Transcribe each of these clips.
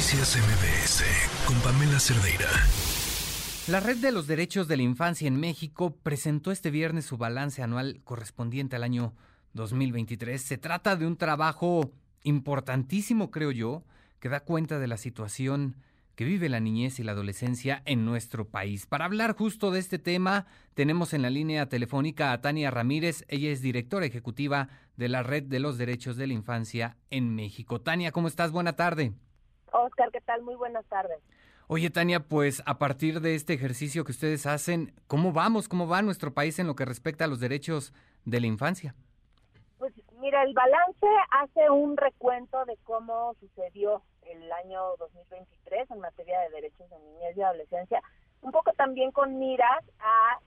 Noticias MBS con Pamela Cerdeira. La Red de los Derechos de la Infancia en México presentó este viernes su balance anual correspondiente al año 2023. Se trata de un trabajo importantísimo, creo yo, que da cuenta de la situación que vive la niñez y la adolescencia en nuestro país. Para hablar justo de este tema, tenemos en la línea telefónica a Tania Ramírez. Ella es directora ejecutiva de la Red de los Derechos de la Infancia en México. Tania, ¿cómo estás? Buena tarde. Oscar, ¿qué tal? Muy buenas tardes. Oye, Tania, pues a partir de este ejercicio que ustedes hacen, ¿cómo vamos? ¿Cómo va nuestro país en lo que respecta a los derechos de la infancia? Pues mira, el balance hace un recuento de cómo sucedió el año 2023 en materia de derechos de niñez y adolescencia, un poco también con miras a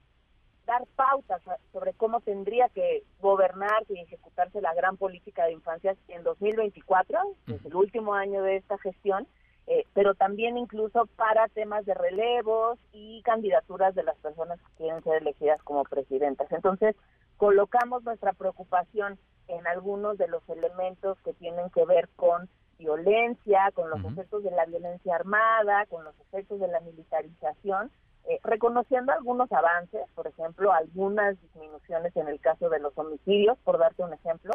dar pautas sobre cómo tendría que gobernarse y ejecutarse la gran política de infancia en 2024, que es el último año de esta gestión, eh, pero también incluso para temas de relevos y candidaturas de las personas que quieren ser elegidas como presidentas. Entonces, colocamos nuestra preocupación en algunos de los elementos que tienen que ver con violencia, con los efectos de la violencia armada, con los efectos de la militarización, eh, reconociendo algunos avances, por ejemplo, algunas disminuciones en el caso de los homicidios, por darte un ejemplo,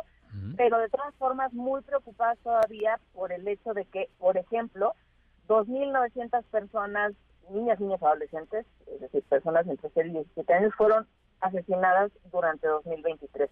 pero de todas formas muy preocupadas todavía por el hecho de que, por ejemplo, 2.900 personas, niñas, niños, adolescentes, es decir, personas entre 6 y 17 años, fueron asesinadas durante 2023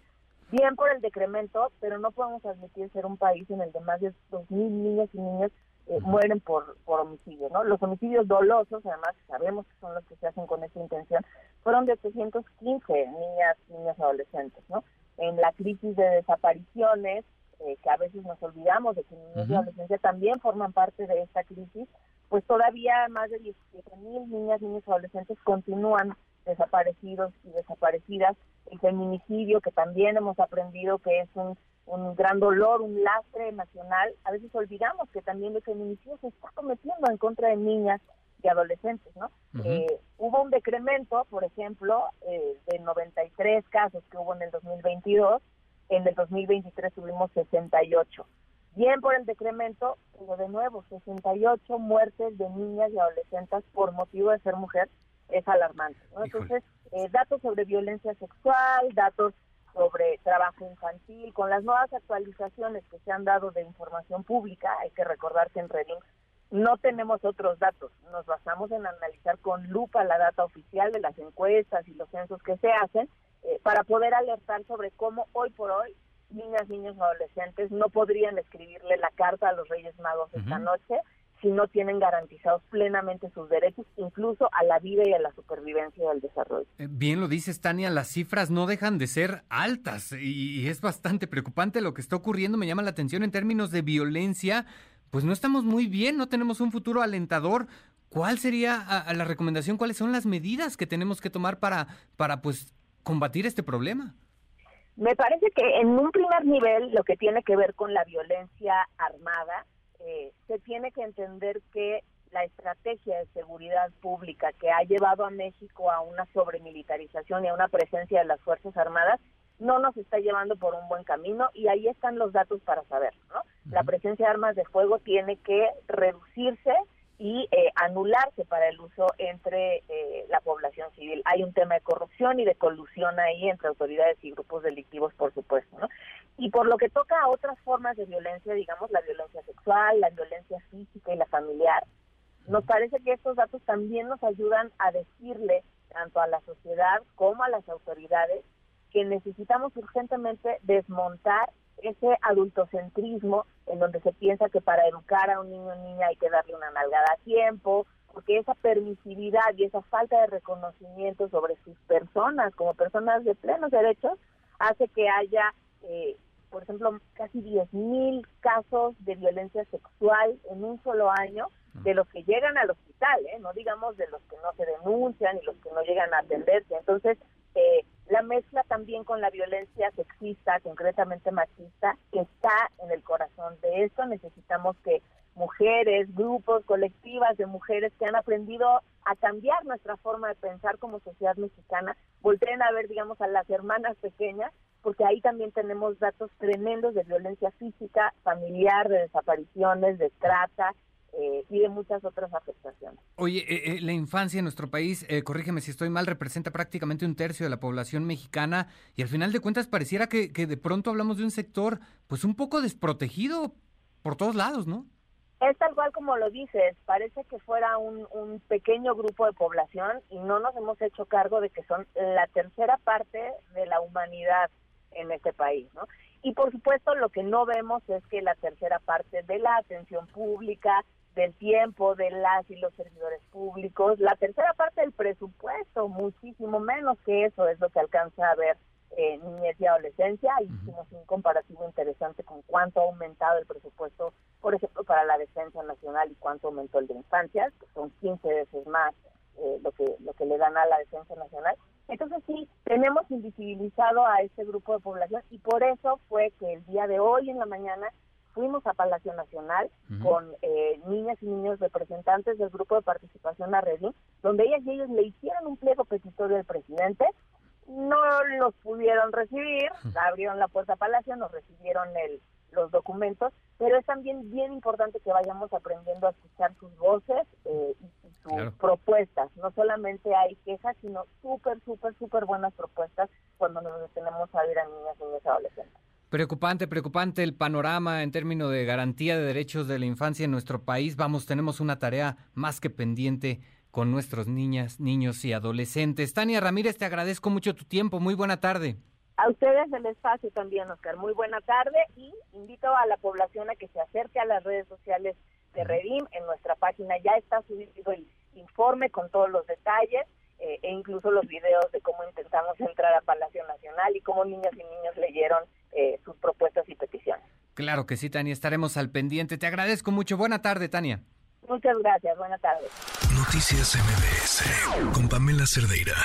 bien por el decremento, pero no podemos admitir ser un país en el que más de 2.000 niños y niñas eh, mueren por, por homicidio, ¿no? Los homicidios dolosos, además sabemos que son los que se hacen con esa intención, fueron de 815 niñas, niños adolescentes, ¿no? En la crisis de desapariciones, eh, que a veces nos olvidamos de que niños y adolescencia también forman parte de esta crisis, pues todavía más de 17.000 niñas, niños y adolescentes continúan desaparecidos y desaparecidas, el feminicidio, que también hemos aprendido que es un, un gran dolor, un lastre nacional. A veces olvidamos que también el feminicidio se está cometiendo en contra de niñas y adolescentes, ¿no? eh, hubo un decremento, por ejemplo, eh, de 93 casos que hubo en el 2022, en el 2023 tuvimos 68. Bien por el decremento, pero de nuevo, 68 muertes de niñas y adolescentes por motivo de ser mujer es alarmante. ¿no? Entonces, eh, datos sobre violencia sexual, datos sobre trabajo infantil, con las nuevas actualizaciones que se han dado de información pública, hay que recordar que en Reding no tenemos otros datos, nos basamos en analizar con lupa la data oficial de las encuestas y los censos que se hacen eh, para poder alertar sobre cómo hoy por hoy niñas, niños, adolescentes no podrían escribirle la carta a los Reyes Magos esta noche si no tienen garantizados plenamente sus derechos, incluso a la vida y a la supervivencia y al desarrollo. Eh, bien lo dices, Tania, las cifras no dejan de ser altas y es bastante preocupante lo que está ocurriendo. Me llama la atención en términos de violencia, pues no estamos muy bien, no tenemos un futuro alentador. ¿Cuál sería a, la recomendación? ¿Cuáles son las medidas que tenemos que tomar para, para pues, combatir este problema? Me parece que en un primer nivel lo que tiene que ver con la violencia armada, eh, se tiene que entender que la estrategia de seguridad pública que ha llevado a México a una sobremilitarización y a una presencia de las Fuerzas Armadas no nos está llevando por un buen camino y ahí están los datos para saberlo. ¿no? La presencia de armas de fuego tiene que reducirse y eh, anularse para el uso entre eh, la población civil. Hay un tema de corrupción y de colusión ahí entre autoridades y grupos delictivos, por supuesto. ¿no? Y por lo que toca a otras formas de violencia, digamos la violencia sexual, la violencia física y la familiar, nos parece que estos datos también nos ayudan a decirle tanto a la sociedad como a las autoridades que necesitamos urgentemente desmontar ese adultocentrismo en donde se piensa que para educar a un niño o niña hay que darle una nalgada a tiempo, porque esa permisividad y esa falta de reconocimiento sobre sus personas como personas de plenos derechos hace que haya, eh, por ejemplo, casi 10.000 casos de violencia sexual en un solo año de los que llegan al hospital, ¿eh? no digamos de los que no se denuncian y los que no llegan a atenderse. Entonces, eh, la mezcla también con la violencia sexista, concretamente machista, que está en el corazón de esto. Necesitamos que mujeres, grupos, colectivas de mujeres que han aprendido a cambiar nuestra forma de pensar como sociedad mexicana, volteen a ver, digamos, a las hermanas pequeñas, porque ahí también tenemos datos tremendos de violencia física, familiar, de desapariciones, de trata, eh, y de muchas otras afectaciones. Oye, eh, eh, la infancia en nuestro país, corrígeme si estoy mal, representa prácticamente un tercio de la población mexicana y al final de cuentas pareciera que, que de pronto hablamos de un sector pues un poco desprotegido por todos lados, ¿no? Es tal cual como lo dices, parece que fuera un, un, pequeño grupo de población y no nos hemos hecho cargo de que son la tercera parte de la humanidad en este país, ¿no? Y por supuesto lo que no vemos es que la tercera parte de la atención pública, del tiempo de las y los servidores públicos, la tercera parte del presupuesto, muchísimo menos que eso es lo que alcanza a ver eh, niñez y adolescencia. Hicimos un comparativo interesante con cuánto ha aumentado el presupuesto, por ejemplo, para la defensa nacional y cuánto aumentó el de infancias, que son 15 veces más eh, lo que lo que le dan a la defensa nacional. Entonces sí, tenemos invisibilizado a este grupo de población y por eso fue que el día de hoy en la mañana fuimos a Palacio Nacional con eh, niñas y niños representantes del grupo de participación a Redim, donde ellas y ellos le hicieron un pliego petitorio al presidente no los pudieron recibir, abrieron la puerta a Palacio, nos recibieron el, los documentos, pero es también bien importante que vayamos aprendiendo a escuchar sus voces eh, y, sus propuestas. No solamente hay quejas, sino súper, súper, súper buenas propuestas cuando nos detenemos a ir a niñas, niños y adolescentes. Preocupante, preocupante el panorama en términos de garantía de derechos de la infancia en nuestro país. Vamos, tenemos una tarea más que pendiente con nuestros niñas, niños y adolescentes. Tania Ramírez, te agradezco mucho tu tiempo. Muy buena tarde. A ustedes el espacio también, Oscar. Muy buena tarde y invito a la población a que se acerque a las redes sociales de Redim. En nuestra página ya está subido el informe con todos los detalles eh, e incluso los videos de cómo intentamos entrar a Palacio Nacional y cómo niñas y niños leyeron eh, sus propuestas y peticiones. Claro que sí, Tania. Estaremos al pendiente. Te agradezco mucho. Buena tarde, Tania. Muchas gracias. Buenas tardes. Noticias MBS con Pamela Cerdeira.